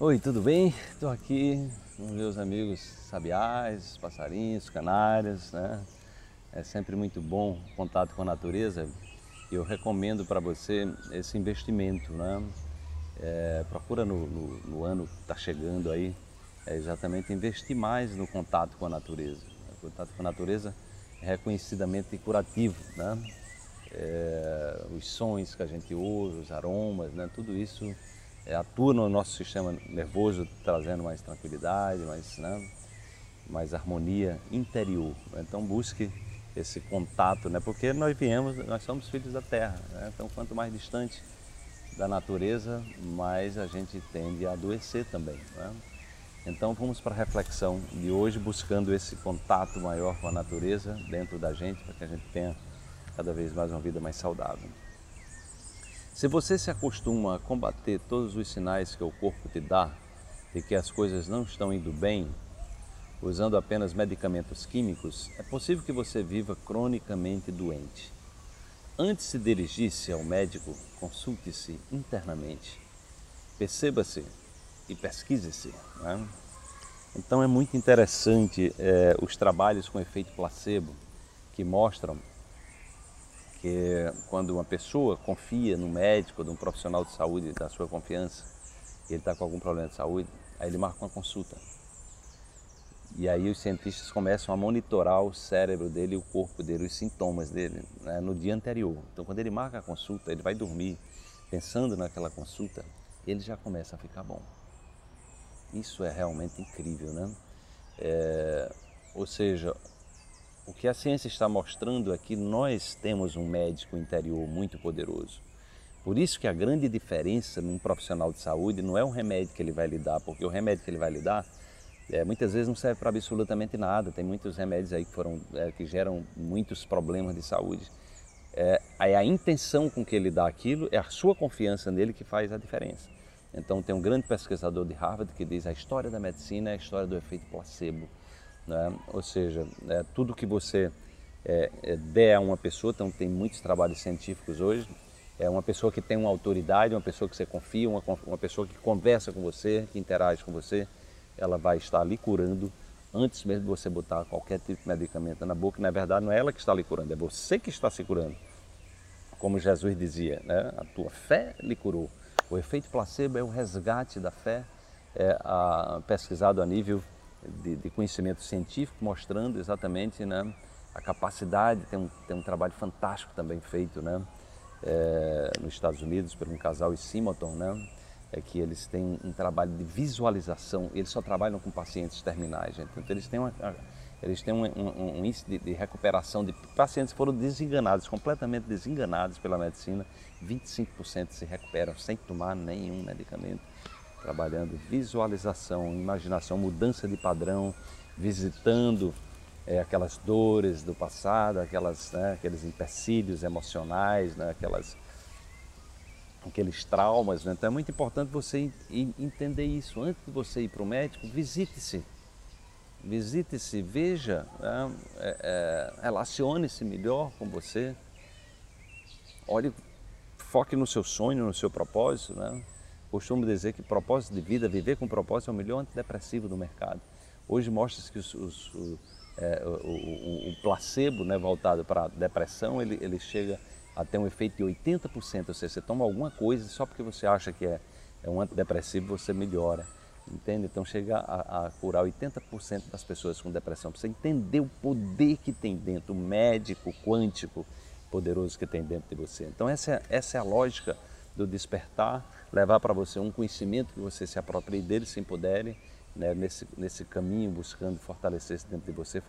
Oi, tudo bem? Estou aqui com meus amigos sabiás, passarinhos, canários, né? É sempre muito bom o contato com a natureza e eu recomendo para você esse investimento, né? É, procura no, no, no, ano que está chegando aí, é exatamente investir mais no contato com a natureza. O contato com a natureza é reconhecidamente curativo, né? É, os sons que a gente ouve, os aromas, né? tudo isso atua no nosso sistema nervoso, trazendo mais tranquilidade, mais, né, mais harmonia interior. Então busque esse contato, né, porque nós viemos, nós somos filhos da terra. Né, então quanto mais distante da natureza, mais a gente tende a adoecer também. Né? Então vamos para a reflexão de hoje, buscando esse contato maior com a natureza dentro da gente, para que a gente tenha cada vez mais uma vida mais saudável. Se você se acostuma a combater todos os sinais que o corpo te dá de que as coisas não estão indo bem, usando apenas medicamentos químicos, é possível que você viva cronicamente doente. Antes de dirigir-se ao médico, consulte-se internamente. Perceba-se e pesquise-se. Né? Então é muito interessante é, os trabalhos com efeito placebo que mostram que quando uma pessoa confia no médico, de um profissional de saúde da sua confiança, e ele está com algum problema de saúde, aí ele marca uma consulta. E aí os cientistas começam a monitorar o cérebro dele, o corpo dele, os sintomas dele né, no dia anterior. Então quando ele marca a consulta, ele vai dormir pensando naquela consulta, ele já começa a ficar bom. Isso é realmente incrível, né? É, ou seja, o que a ciência está mostrando é que nós temos um médico interior muito poderoso. Por isso que a grande diferença num profissional de saúde não é o remédio que ele vai lhe dar, porque o remédio que ele vai lhe dar é, muitas vezes não serve para absolutamente nada. Tem muitos remédios aí que, foram, é, que geram muitos problemas de saúde. É, a intenção com que ele dá aquilo, é a sua confiança nele que faz a diferença. Então tem um grande pesquisador de Harvard que diz a história da medicina é a história do efeito placebo. Né? Ou seja, é, tudo que você é, é, der a uma pessoa, então tem muitos trabalhos científicos hoje, é uma pessoa que tem uma autoridade, uma pessoa que você confia, uma, uma pessoa que conversa com você, que interage com você, ela vai estar lhe curando antes mesmo de você botar qualquer tipo de medicamento na boca. Na verdade, não é ela que está lhe curando, é você que está se curando. Como Jesus dizia, né? a tua fé lhe curou. O efeito placebo é o resgate da fé, é a, pesquisado a nível de, de conhecimento científico mostrando exatamente né, a capacidade, tem um, tem um trabalho fantástico também feito né, é, nos Estados Unidos por um casal, os Simonton, né, é que eles têm um trabalho de visualização, eles só trabalham com pacientes terminais, gente. então eles têm, uma, eles têm um, um, um índice de, de, recuperação de pacientes que foram desenganados, completamente desenganados pela medicina, 25% se recuperam sem tomar nenhum medicamento trabalhando visualização, imaginação, mudança de padrão, visitando é, aquelas dores do passado, aquelas, né, aqueles empecilhos emocionais, né, aquelas, aqueles traumas. Né? Então é muito importante você entender isso. Antes de você ir para o médico, visite-se. Visite-se, veja, né, é, é, relacione-se melhor com você. Olhe, foque no seu sonho, no seu propósito. Né? Costumo dizer que propósito de vida, viver com propósito é o melhor antidepressivo do mercado. Hoje mostra-se que os, os, o, é, o, o, o, placebo né, voltado para a depressão, ele, ele chega a ter um efeito de 80%, ou seja, você toma alguma coisa só porque você acha que é, é um antidepressivo, você melhora. Entende? Então chega a, a curar 80% das pessoas com depressão. Para você entender o poder que tem dentro, o médico quântico poderoso que tem dentro de você. Então essa é, essa é a lógica do despertar, levar para você um conhecimento que você se aproprie dele, se empodere né, nesse, nesse caminho, buscando fortalecer-se dentro de você,